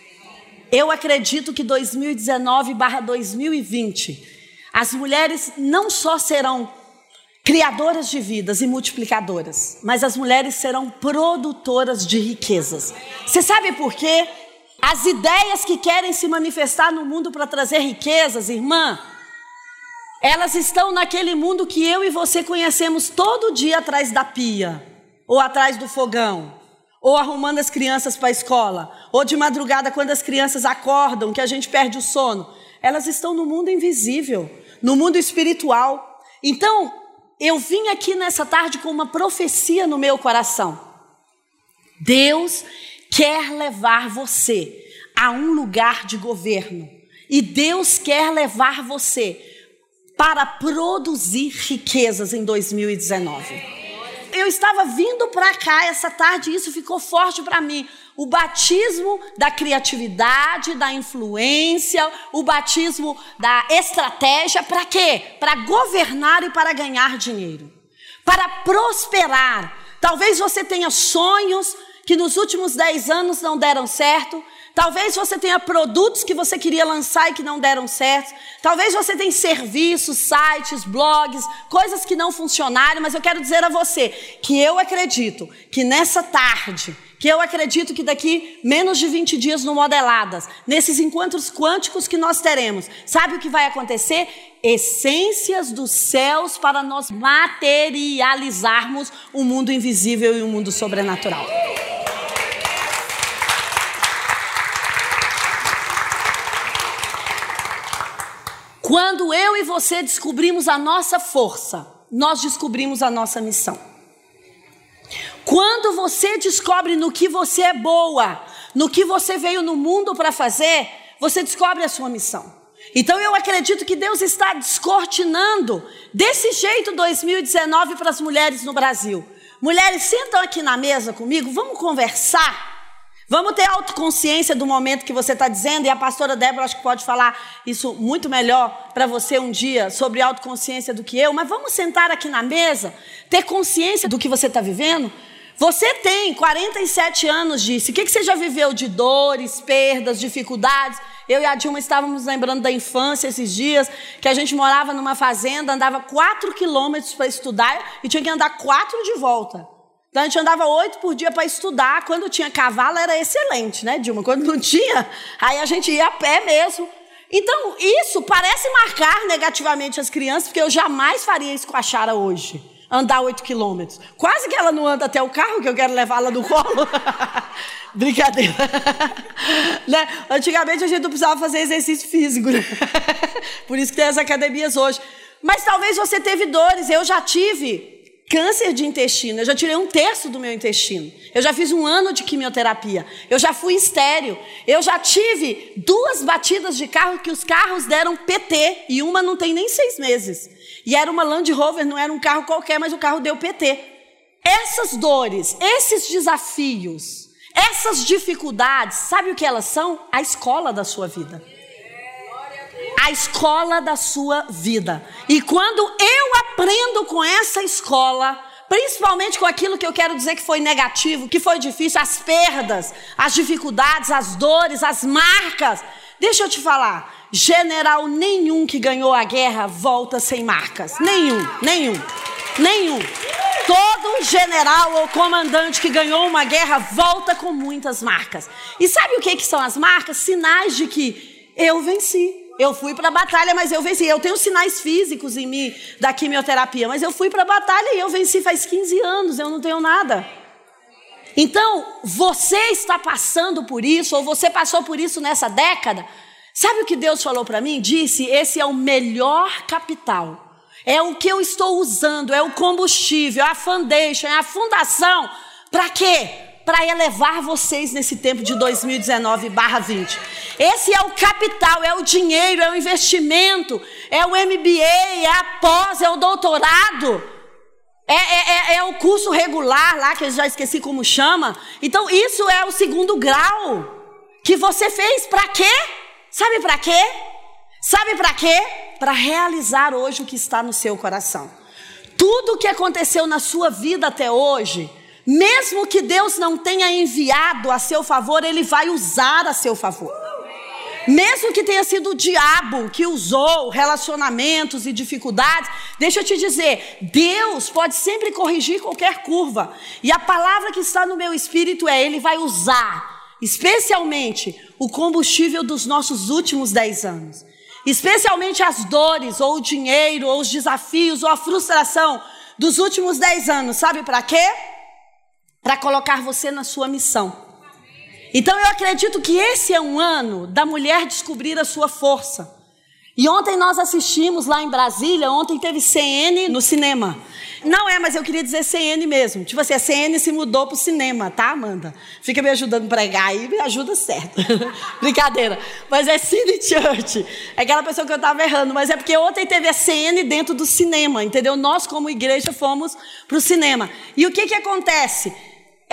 Eu acredito que 2019/2020 as mulheres não só serão criadoras de vidas e multiplicadoras, mas as mulheres serão produtoras de riquezas. Você sabe por quê? As ideias que querem se manifestar no mundo para trazer riquezas, irmã, elas estão naquele mundo que eu e você conhecemos todo dia atrás da pia, ou atrás do fogão, ou arrumando as crianças para a escola, ou de madrugada quando as crianças acordam, que a gente perde o sono. Elas estão no mundo invisível, no mundo espiritual. Então, eu vim aqui nessa tarde com uma profecia no meu coração. Deus quer levar você a um lugar de governo. E Deus quer levar você para produzir riquezas em 2019. Eu estava vindo para cá essa tarde e isso ficou forte para mim. O batismo da criatividade, da influência, o batismo da estratégia, para quê? Para governar e para ganhar dinheiro, para prosperar. Talvez você tenha sonhos que nos últimos 10 anos não deram certo, Talvez você tenha produtos que você queria lançar e que não deram certo. Talvez você tenha serviços, sites, blogs, coisas que não funcionaram, mas eu quero dizer a você que eu acredito que nessa tarde, que eu acredito que daqui menos de 20 dias no Modeladas, nesses encontros quânticos que nós teremos, sabe o que vai acontecer? Essências dos céus para nós materializarmos o mundo invisível e o mundo sobrenatural. Quando eu e você descobrimos a nossa força, nós descobrimos a nossa missão. Quando você descobre no que você é boa, no que você veio no mundo para fazer, você descobre a sua missão. Então eu acredito que Deus está descortinando desse jeito 2019 para as mulheres no Brasil. Mulheres, sentam aqui na mesa comigo, vamos conversar. Vamos ter autoconsciência do momento que você está dizendo, e a pastora Débora acho que pode falar isso muito melhor para você um dia sobre autoconsciência do que eu, mas vamos sentar aqui na mesa, ter consciência do que você está vivendo. Você tem 47 anos disso. O que, que você já viveu de dores, perdas, dificuldades? Eu e a Dilma estávamos lembrando da infância esses dias, que a gente morava numa fazenda, andava 4 quilômetros para estudar e tinha que andar 4 de volta. Então a gente andava oito por dia para estudar. Quando tinha cavalo era excelente, né, Dilma? Quando não tinha, aí a gente ia a pé mesmo. Então isso parece marcar negativamente as crianças, porque eu jamais faria isso com a Chara hoje. Andar oito quilômetros. Quase que ela não anda até o carro, que eu quero levá-la no colo. Brincadeira. né? Antigamente a gente não precisava fazer exercício físico. Né? Por isso que tem as academias hoje. Mas talvez você teve dores, eu já tive câncer de intestino. Eu já tirei um terço do meu intestino. Eu já fiz um ano de quimioterapia. Eu já fui estéreo. Eu já tive duas batidas de carro que os carros deram PT e uma não tem nem seis meses. E era uma Land Rover, não era um carro qualquer, mas o carro deu PT. Essas dores, esses desafios, essas dificuldades, sabe o que elas são? A escola da sua vida a escola da sua vida. E quando eu aprendo com essa escola, principalmente com aquilo que eu quero dizer que foi negativo, que foi difícil, as perdas, as dificuldades, as dores, as marcas. Deixa eu te falar, general nenhum que ganhou a guerra volta sem marcas. Nenhum, nenhum, nenhum. Todo general ou comandante que ganhou uma guerra volta com muitas marcas. E sabe o que, que são as marcas? Sinais de que eu venci. Eu fui para a batalha, mas eu venci. Eu tenho sinais físicos em mim da quimioterapia, mas eu fui para a batalha e eu venci faz 15 anos, eu não tenho nada. Então, você está passando por isso, ou você passou por isso nessa década. Sabe o que Deus falou para mim? Disse: esse é o melhor capital É o que eu estou usando, é o combustível, é a foundation, é a fundação. Para quê? Para elevar vocês nesse tempo de 2019/20. Esse é o capital, é o dinheiro, é o investimento, é o MBA, é a pós, é o doutorado. É, é, é, é, o curso regular lá, que eu já esqueci como chama. Então, isso é o segundo grau que você fez para quê? Sabe para quê? Sabe para quê? Para realizar hoje o que está no seu coração. Tudo o que aconteceu na sua vida até hoje, mesmo que Deus não tenha enviado a seu favor, Ele vai usar a seu favor. Mesmo que tenha sido o diabo que usou relacionamentos e dificuldades, deixa eu te dizer, Deus pode sempre corrigir qualquer curva. E a palavra que está no meu espírito é: Ele vai usar, especialmente, o combustível dos nossos últimos dez anos. Especialmente as dores, ou o dinheiro, ou os desafios, ou a frustração dos últimos dez anos. Sabe para quê? Para colocar você na sua missão. Então eu acredito que esse é um ano da mulher descobrir a sua força. E ontem nós assistimos lá em Brasília, ontem teve CN no cinema. Não é, mas eu queria dizer CN mesmo. Tipo assim, a CN se mudou para o cinema, tá, Amanda? Fica me ajudando a pregar aí, me ajuda certo. Brincadeira. Mas é Cine Church. É aquela pessoa que eu estava errando, mas é porque ontem teve a CN dentro do cinema, entendeu? Nós, como igreja, fomos para o cinema. E o que, que acontece?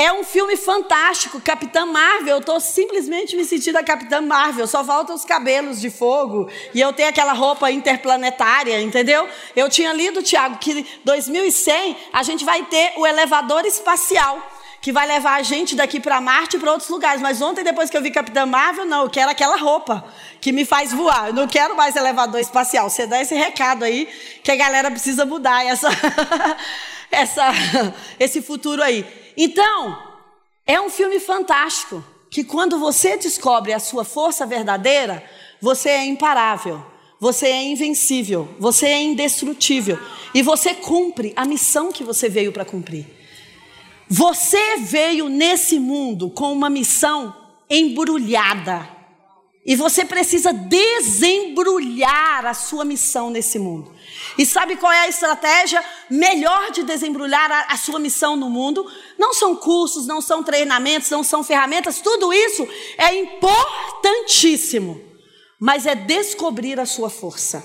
É um filme fantástico, Capitã Marvel. Eu estou simplesmente me sentindo a Capitã Marvel. Só faltam os cabelos de fogo e eu tenho aquela roupa interplanetária, entendeu? Eu tinha lido, Tiago, que 2100 a gente vai ter o elevador espacial que vai levar a gente daqui para Marte e para outros lugares. Mas ontem, depois que eu vi Capitã Marvel, não, eu quero aquela roupa que me faz voar. Eu não quero mais elevador espacial. Você dá esse recado aí que a galera precisa mudar essa, essa, esse futuro aí. Então, é um filme fantástico que quando você descobre a sua força verdadeira, você é imparável, você é invencível, você é indestrutível e você cumpre a missão que você veio para cumprir. Você veio nesse mundo com uma missão embrulhada. E você precisa desembrulhar a sua missão nesse mundo. E sabe qual é a estratégia melhor de desembrulhar a, a, sua missão no mundo? Não são cursos, não são treinamentos, não são ferramentas, tudo isso é importantíssimo, mas é descobrir a sua força.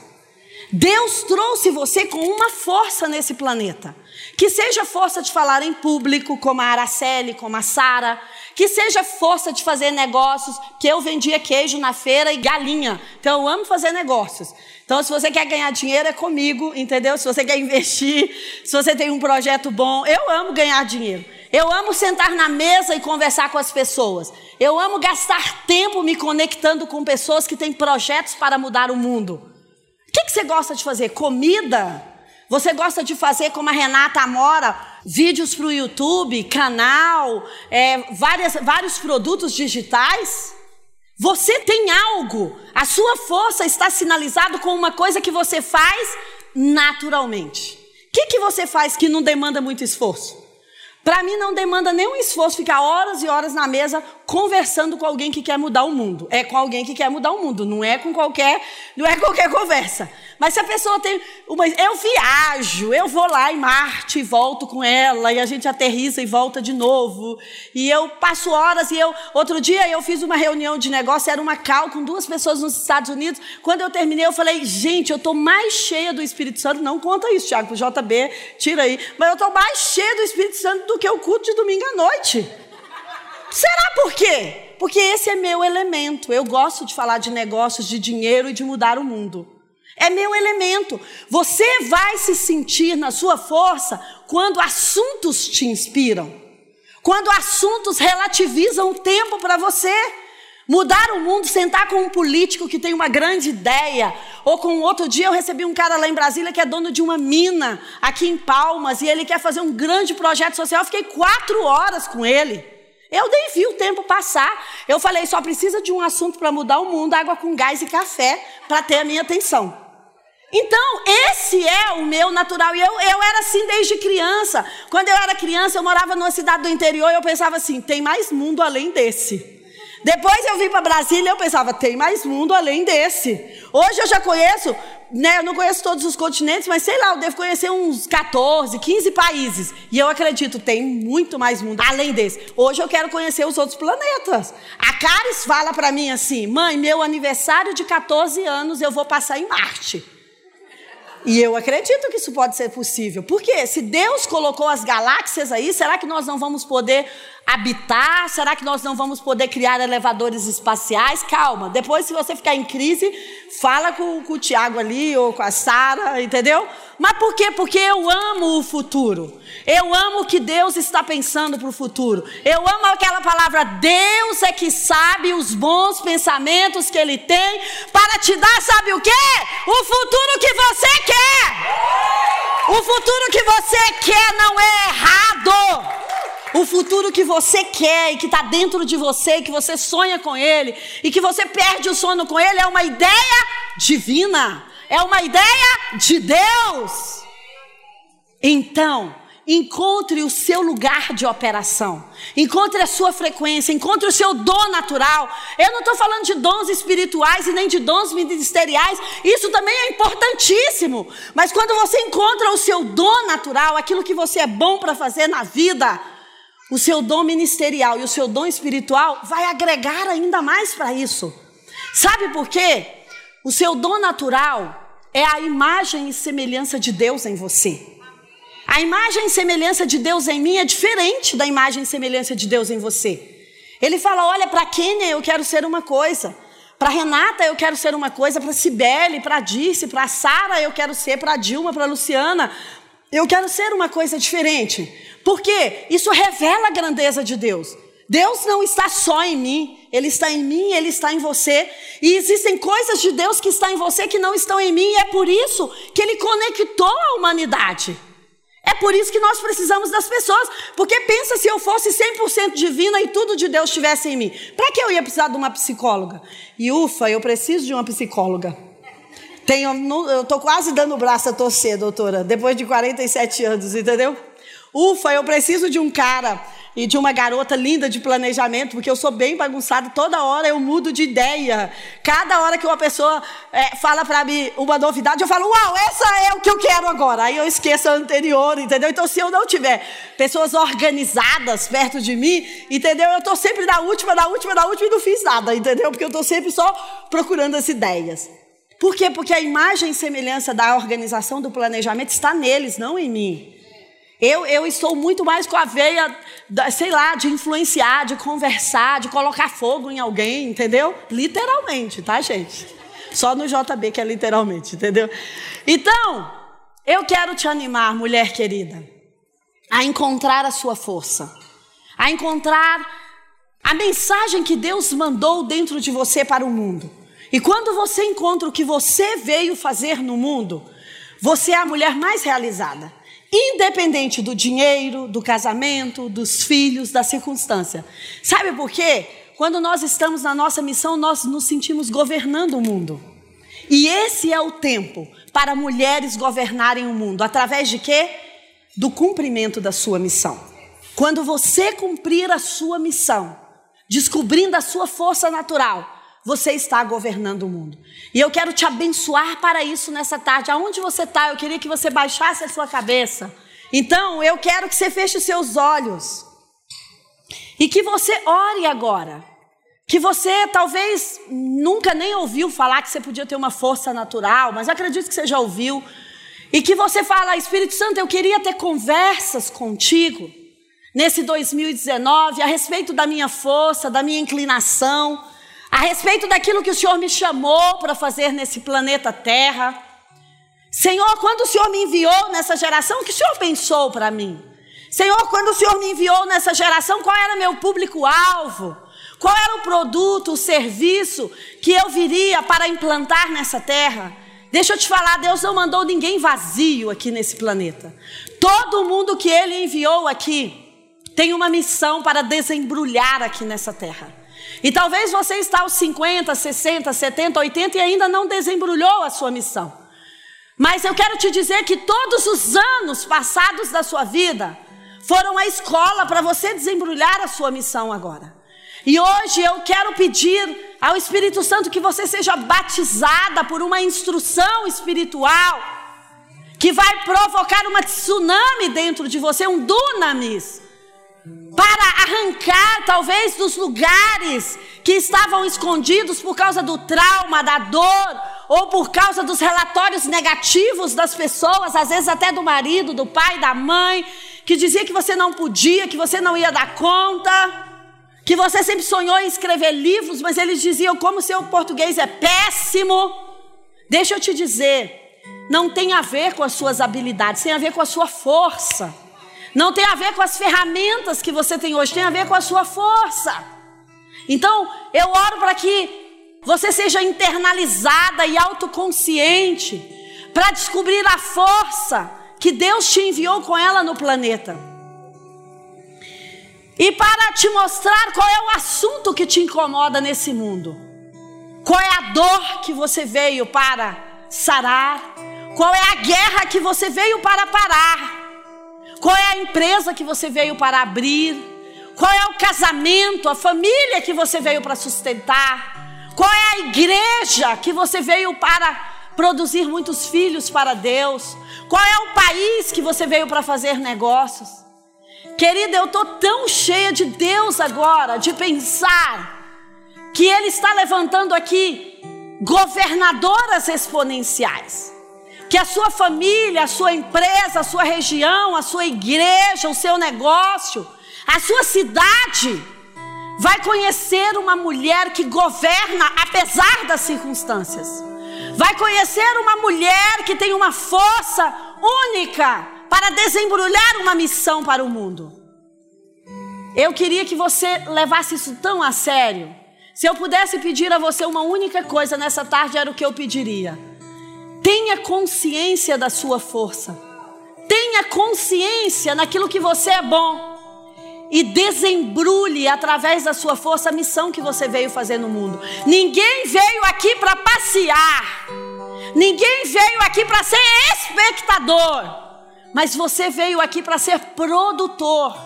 Deus trouxe você com uma força nesse planeta. Que seja força de falar em público, como a Araceli, como a Sara, que seja força de fazer negócios, que eu vendia queijo na feira e galinha. Então eu amo fazer negócios. Então se você quer ganhar dinheiro é comigo, entendeu? Se você quer investir, se você tem um projeto bom, eu amo ganhar dinheiro. Eu amo sentar na mesa e conversar com as pessoas. Eu amo gastar tempo me conectando com pessoas que têm projetos para mudar o mundo. O que, que você gosta de fazer? Comida? Você gosta de fazer como a Renata Amora, vídeos para o YouTube, canal, é, várias, vários produtos digitais? Você tem algo, a sua força está sinalizado com uma coisa que você faz naturalmente. O que, que você faz que não demanda muito esforço? Para mim não demanda nenhum esforço ficar horas e horas na mesa conversando com alguém que quer mudar o mundo. É com alguém que quer mudar o mundo, não é com qualquer, não é qualquer conversa. Mas se a pessoa tem uma, eu viajo, eu vou lá em Marte e volto com ela e a gente aterriza e volta de novo. E eu passo horas e eu outro dia eu fiz uma reunião de negócio, era uma cal com duas pessoas nos Estados Unidos. Quando eu terminei, eu falei: "Gente, eu tô mais cheia do Espírito Santo, não conta isso, Tiago, pro JB, tira aí. Mas eu tô mais cheia do Espírito Santo do que o culto de domingo à noite. Será por quê? Porque esse é meu elemento. Eu gosto de falar de negócios, de dinheiro e de mudar o mundo. É meu elemento. Você vai se sentir na sua força quando assuntos te inspiram. Quando assuntos relativizam o tempo para você. Mudar o mundo, sentar com um político que tem uma grande ideia, ou com outro dia eu recebi um cara lá em Brasília que é dono de uma mina aqui em Palmas e ele quer fazer um grande projeto social. Eu fiquei quatro horas com ele. Eu nem vi o tempo passar. Eu falei, só precisa de um assunto para mudar o mundo, água com gás e café, para ter a minha atenção. Então, esse é o meu natural. E eu, eu era assim desde criança. Quando eu era criança, eu morava numa cidade do interior e eu pensava assim: tem mais mundo além desse. Depois eu vim para Brasília e eu pensava, tem mais mundo além desse. Hoje eu já conheço né, eu não conheço todos os continentes, mas sei lá, eu devo conhecer uns 14, 15 países. E eu acredito, tem muito mais mundo além desse. Hoje eu quero conhecer os outros planetas. A Caris fala para mim assim: mãe, meu aniversário de 14 anos eu vou passar em Marte. E eu acredito que isso pode ser possível. Porque se Deus colocou as galáxias aí, será que nós não vamos poder habitar? Será que nós não vamos poder criar elevadores espaciais? Calma, depois, se você ficar em crise, fala com, com o Tiago ali ou com a Sara, entendeu? Mas por quê? Porque eu amo o futuro. Eu amo o que Deus está pensando para o futuro. Eu amo aquela palavra, Deus é que sabe os bons pensamentos que Ele tem para te dar, sabe o quê? O futuro que você quer. O futuro que você quer não é errado. O futuro que você quer e que está dentro de você, que você sonha com ele e que você perde o sono com ele, é uma ideia divina, é uma ideia de Deus. Então, encontre o seu lugar de operação, encontre a sua frequência, encontre o seu dom natural. Eu não estou falando de dons espirituais e nem de dons ministeriais, isso também é importantíssimo. Mas quando você encontra o seu dom natural, aquilo que você é bom para fazer na vida, o seu dom ministerial e o seu dom espiritual vai agregar ainda mais para isso. Sabe por quê? O seu dom natural é a imagem e semelhança de Deus em você. A imagem e semelhança de Deus em mim é diferente da imagem e semelhança de Deus em você. Ele fala: olha, para Kênia eu quero ser uma coisa. Para Renata eu quero ser uma coisa, para Cibele, para Dirce, para Sara eu quero ser, para Dilma, para Luciana, eu quero ser uma coisa diferente. Porque isso revela a grandeza de Deus. Deus não está só em mim, Ele está em mim, Ele está em você. E existem coisas de Deus que estão em você que não estão em mim, e é por isso que Ele conectou a humanidade. É por isso que nós precisamos das pessoas. Porque pensa se eu fosse 100% divina e tudo de Deus estivesse em mim. Para que eu ia precisar de uma psicóloga? E ufa, eu preciso de uma psicóloga. Tenho, eu estou quase dando o braço a torcer, doutora, depois de 47 anos, entendeu? Ufa, eu preciso de um cara e de uma garota linda de planejamento, porque eu sou bem bagunçada, toda hora eu mudo de ideia. Cada hora que uma pessoa é, fala para mim uma novidade, eu falo, uau, essa é o que eu quero agora. Aí eu esqueço a anterior, entendeu? Então, se eu não tiver pessoas organizadas perto de mim, entendeu? Eu estou sempre na última, na última, na última e não fiz nada, entendeu? Porque eu estou sempre só procurando as ideias. Por quê? Porque a imagem e semelhança da organização do planejamento está neles, não em mim. Eu, eu estou muito mais com a veia, sei lá, de influenciar, de conversar, de colocar fogo em alguém, entendeu? Literalmente, tá, gente? Só no JB que é literalmente, entendeu? Então, eu quero te animar, mulher querida, a encontrar a sua força, a encontrar a mensagem que Deus mandou dentro de você para o mundo. E quando você encontra o que você veio fazer no mundo, você é a mulher mais realizada. Independente do dinheiro, do casamento, dos filhos, da circunstância. Sabe por quê? Quando nós estamos na nossa missão, nós nos sentimos governando o mundo. E esse é o tempo para mulheres governarem o mundo. Através de quê? Do cumprimento da sua missão. Quando você cumprir a sua missão, descobrindo a sua força natural, você está governando o mundo. E eu quero te abençoar para isso nessa tarde. Aonde você está, eu queria que você baixasse a sua cabeça. Então, eu quero que você feche os seus olhos. E que você ore agora. Que você talvez nunca nem ouviu falar que você podia ter uma força natural, mas acredito que você já ouviu. E que você fala, Espírito Santo, eu queria ter conversas contigo nesse 2019 a respeito da minha força, da minha inclinação a respeito daquilo que o Senhor me chamou para fazer nesse planeta Terra. Senhor, quando o Senhor me enviou nessa geração, o que o Senhor pensou para mim? Senhor, quando o Senhor me enviou nessa geração, qual era meu público-alvo? Qual era o produto, o serviço que eu viria para implantar nessa terra? Deixa eu te falar, Deus não mandou ninguém vazio aqui nesse planeta. Todo mundo que Ele enviou aqui tem uma missão para desembrulhar aqui nessa terra. E talvez você está aos 50, 60, 70, 80 e ainda não desembrulhou a sua missão. Mas eu quero te dizer que todos os anos passados da sua vida foram a escola para você desembrulhar a sua missão agora. E hoje eu quero pedir ao Espírito Santo que você seja batizada por uma instrução espiritual que vai provocar uma tsunami dentro de você, um dunamis, para arrancar talvez dos lugares que estavam escondidos por causa do trauma, da dor, ou por causa dos relatórios negativos das pessoas, às vezes até do marido, do pai, da mãe, que dizia que você não podia, que você não ia dar conta que você sempre sonhou em escrever livros, mas eles diziam como seu português é péssimo. Deixa eu te dizer, não tem a ver com as suas habilidades, tem a ver com a sua força. Não tem a ver com as ferramentas que você tem hoje, tem a ver com a sua força. Então, eu oro para que você seja internalizada e autoconsciente para descobrir a força que Deus te enviou com ela no planeta. E para te mostrar qual é o assunto que te incomoda nesse mundo. Qual é a dor que você veio para sarar? Qual é a guerra que você veio para parar? Qual é a empresa que você veio para abrir? Qual é o casamento, a família que você veio para sustentar? Qual é a igreja que você veio para produzir muitos filhos para Deus? Qual é o país que você veio para fazer negócios? Querida, eu estou tão cheia de Deus agora, de pensar que Ele está levantando aqui governadoras exponenciais. Que a sua família, a sua empresa, a sua região, a sua igreja, o seu negócio, a sua cidade, vai conhecer uma mulher que governa apesar das circunstâncias. Vai conhecer uma mulher que tem uma força única para desembrulhar uma missão para o mundo. Eu queria que você levasse isso tão a sério. Se eu pudesse pedir a você uma única coisa nessa tarde, era o que eu pediria. Tenha consciência da sua força. Tenha consciência naquilo que você é bom. E desembrulhe através da sua força a missão que você veio fazer no mundo. Ninguém veio aqui para passear. Ninguém veio aqui para ser espectador mas você veio aqui para ser produtor.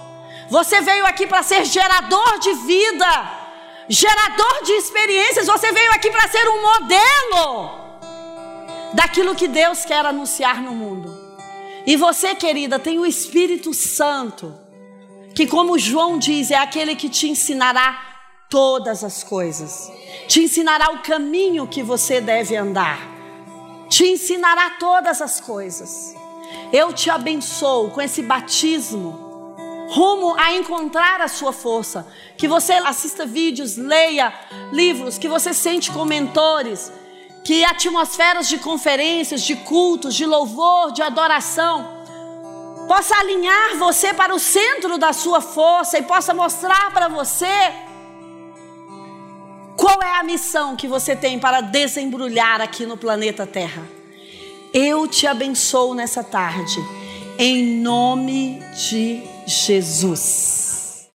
Você veio aqui para ser gerador de vida, gerador de experiências. Você veio aqui para ser um modelo daquilo que Deus quer anunciar no mundo. E você, querida, tem o Espírito Santo, que, como João diz, é aquele que te ensinará todas as coisas, te ensinará o caminho que você deve andar, te ensinará todas as coisas. Eu te abençoo com esse batismo, rumo a encontrar a sua força. Que você assista vídeos, leia livros, que você sente com mentores, que atmosferas de conferências, de cultos, de louvor, de adoração, possa alinhar você para o centro da sua força e possa mostrar para você qual é a missão que você tem para desembrulhar aqui no planeta Terra. Eu te abençoo nessa tarde, em nome de Jesus.